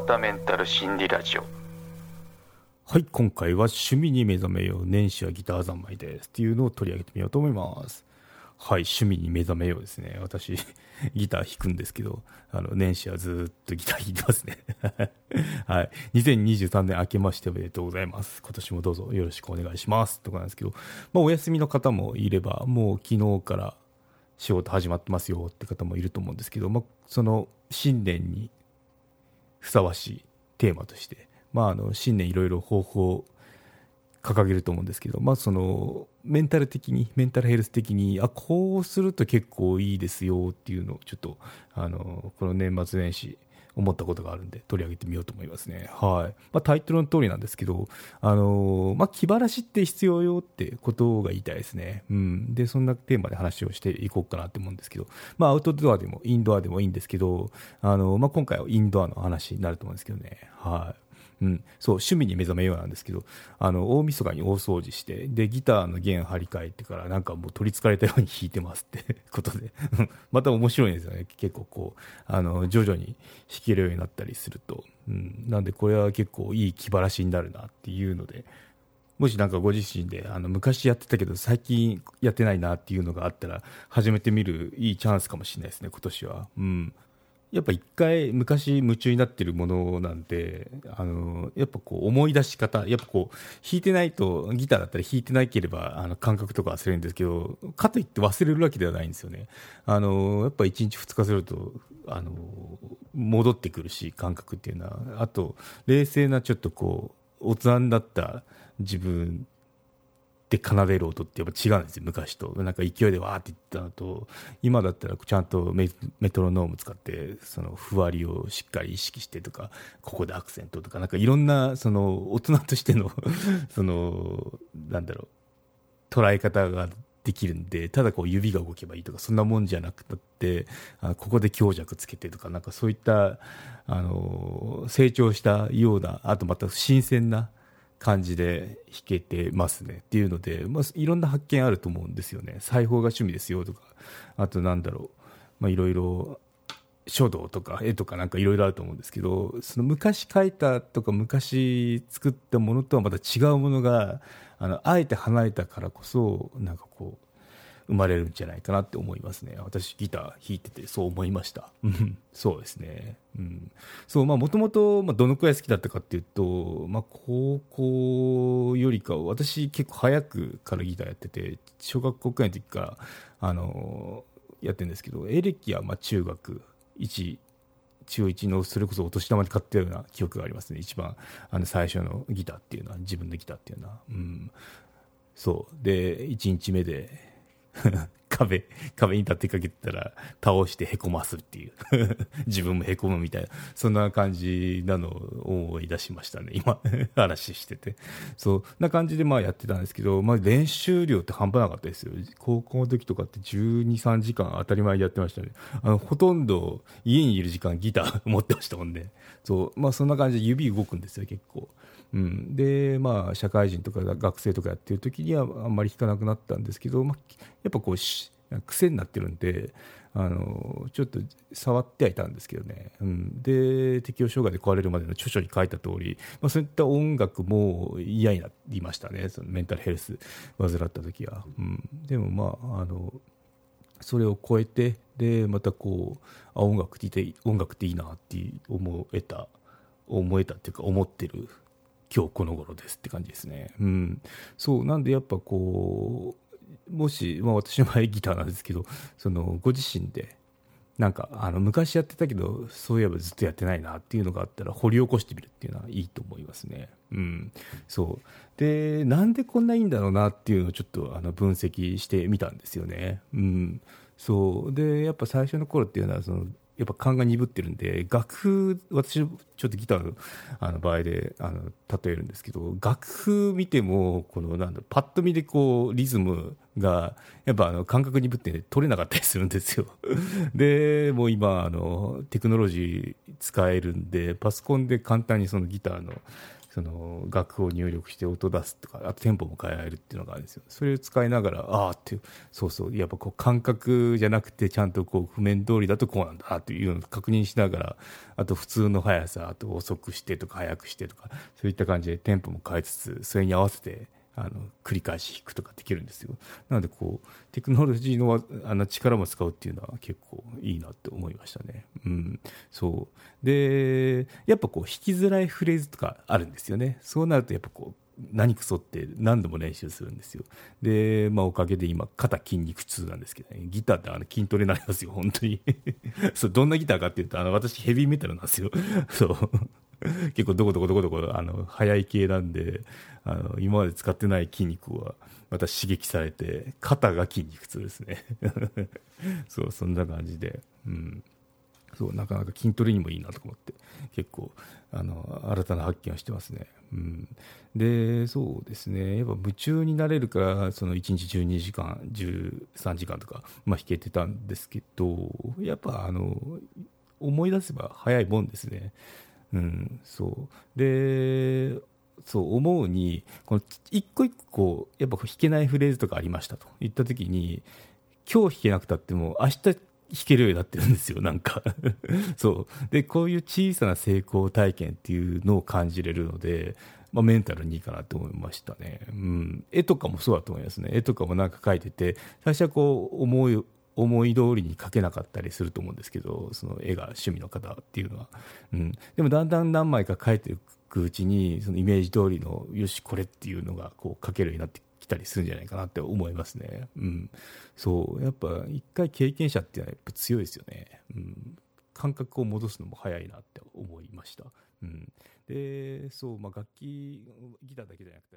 川田メンタル心理ラジオ。はい今回は趣味に目覚めよう年始はギター三昧ですっていうのを取り上げてみようと思います。はい趣味に目覚めようですね。私 ギター弾くんですけどあの年始はずっとギター弾いてますね。はい。2023年明けましておめでとうございます。今年もどうぞよろしくお願いしますとかなんですけど、まあ、お休みの方もいればもう昨日から仕事始まってますよって方もいると思うんですけど、まあ、その新年にふさわしいテーマとして、まあ、あの新年いろいろ方法を掲げると思うんですけど、まあ、そのメンタル的にメンタルヘルス的にあこうすると結構いいですよっていうのをちょっとあのこの年末年始思ったことがあるんで取り上げてみようと思いますね。はい。まあ、タイトルの通りなんですけど、あのー、まあ、気晴らしって必要よってことが言いたいですね。うん。で、そんなテーマで話をしていこうかなと思うんですけど、まあ、アウトドアでもインドアでもいいんですけど、あのー、まあ、今回はインドアの話になると思うんですけどね。はい。うん、そう趣味に目覚めようなんですけどあの大晦日に大掃除してでギターの弦張り替えてからなんかもう取りつかれたように弾いてますって ことで。また面白いんですよね。結構こうあの徐々に弾けるようになったりすると、うん、なんでこれは結構いい気晴らしになるなっていうのでもしなんかご自身であの昔やってたけど最近やってないなっていうのがあったら始めてみるいいチャンスかもしれないですね今年は、うん、やっぱ一回昔夢中になってるものなんで、あの、やっぱこう思い出し方、やっぱこう弾いてないと、ギターだったら弾いてなければあの感覚とか忘れるんですけど、かといって忘れるわけではないんですよね。あの、やっぱ1日2日すると、あの、戻ってくるし、感覚っていうのは。あと、冷静なちょっとこう、おつだった自分で奏でる音ってやっぱ違うんですよ、昔と。なんか勢いでわーっていったのと、今だったらちゃんとメトロノーム使って、そのふわりをしっかり意識してとか、ここでアクセントとか、なんかいろんな、その大人としての その、なんだろう、捉え方ができるんで、ただこう指が動けばいいとか、そんなもんじゃなくて、あここで強弱つけてとか、なんかそういった、あの、成長したような、あとまた新鮮な、感じで弾けてますね。っていうので、まあ、いろんな発見あると思うんですよね。裁縫が趣味ですよとかあとなんだろう、まあ、いろいろ書道とか絵とかなんかいろいろあると思うんですけどその昔描いたとか昔作ったものとはまた違うものがあのあえて離れたからこそなんかこう生まれるんじゃないかなって思いますね。私ギター弾いててそう思いました。そうですね。うん。そう、まあもともと、まあどのくらい好きだったかっていうと、まあ高校よりか、私結構早くからギターやってて、小学校くらいの時から、あのー、やってるんですけど、エレキはまあ中学1、中1のそれこそお年玉で買ったような記憶がありますね。一番、あの最初のギターっていうのは、自分のギターっていうのは。うん。そう。で、1日目で、呵 呵壁、壁に立てかけてたら倒してへこますっていう 自分もへこむみたいな、そんな感じなのを思い出しましたね、今 話してて。そんな感じでまあやってたんですけど、まあ練習量って半端なかったですよ。高校の時とかって12、3時間当たり前でやってましたね。あの、ほとんど家にいる時間ギター 持ってましたもんね。そう、まあそんな感じで指動くんですよ、結構。うん、でまあ社会人とか学生とかやってる時にはあんまり弾かなくなったんですけど、まあ、やっぱこう癖になってるんであのちょっと触ってはいたんですけどね、うん、で適応障害で壊れるまでの著書に書いた通り、まあ、そういった音楽も嫌になりましたね。そのメンタルヘルス患った時は、うん、でもまああのそれを超えてでまたこうあ音楽っていい音楽っていいなって思えた思えたっていうか思ってる今日この頃ですって感じですね。うん。そう、なんでやっぱこう、もし、まあ私の場合ギターなんですけど、その、ご自身で、なんか、あの、昔やってたけど、そういえばずっとやってないなっていうのがあったら、掘り起こしてみるっていうのはいいと思いますね。うん。そう。で、なんでこんないいんだろうなっていうのをちょっと、あの、分析してみたんですよね。うん。そう。で、やっぱ最初の頃っていうのは、その、やっぱ勘が鈍ってるんで楽譜私ちょっとギターのあの場合であの例えるんですけど楽譜見てもこのなんだパッと見でこうリズムがやっぱあの感覚鈍って取れなかったりするんですよ。でもう今あのテクノロジー使えるんでパソコンで簡単にそのギターのその楽譜を入力して音出すとかあとテンポも変えられるっていうのがあるんですよ。それを使いながらああってそうそうやっぱこう感覚じゃなくてちゃんとこう譜面通りだとこうなんだなというのを確認しながらあと普通の速さあと遅くしてとか速くしてとかそういった感じでテンポも変えつつそれに合わせてあの繰り返し弾くとかできるんですよ。なのでこうテクノロジーのあの力も使うっていうのは結構いいなって思いましたね。うん。そう。でやっぱこう弾きづらいフレーズとかあるんですよね。そうなるとやっぱこう何くそって何度も練習するんですよ。で、まあ、おかげで今肩筋肉痛なんですけどね。ギターってあの筋トレになりますよ本当に。そうどんなギターかっていうとあの私ヘビーメタルなんですよ。そう。結構どこどこどこどこあの速い系なんであの今まで使ってない筋肉はまた刺激されて肩が筋肉痛ですね。そうそんな感じで、うん、そうなかなか筋トレにもいいなと思って結構あの新たな発見をしてますね、うん、でそうですね。やっぱ夢中になれるからその1日12時間13時間とか、まあ、弾けてたんですけどやっぱあの思い出せば早いもんですね。うん、そう。でそう思うにこの一個一個やっぱ弾けないフレーズとかありましたと。言った時に今日弾けなくたっても明日弾けるようになってるんですよなんか。そう。でこういう小さな成功体験っていうのを感じれるので、まあ、メンタルにいいかなと思いましたね、うん、絵とかもそうだと思いますね。絵とかもなんか描いてて最初はこう思い思い通りに描けなかったりすると思うんですけどその絵が趣味の方っていうのは、うん、でもだんだん何枚か描いていくうちにそのイメージ通りのよしこれっていうのがこう描けるようになってきたりするんじゃないかなって思いますね、うん、そう。やっぱ一回経験者っていうのはやっぱ強いですよね、うん、感覚を戻すのも早いなって思いました、うん、でそう、まあ、楽器ギターだけじゃなくて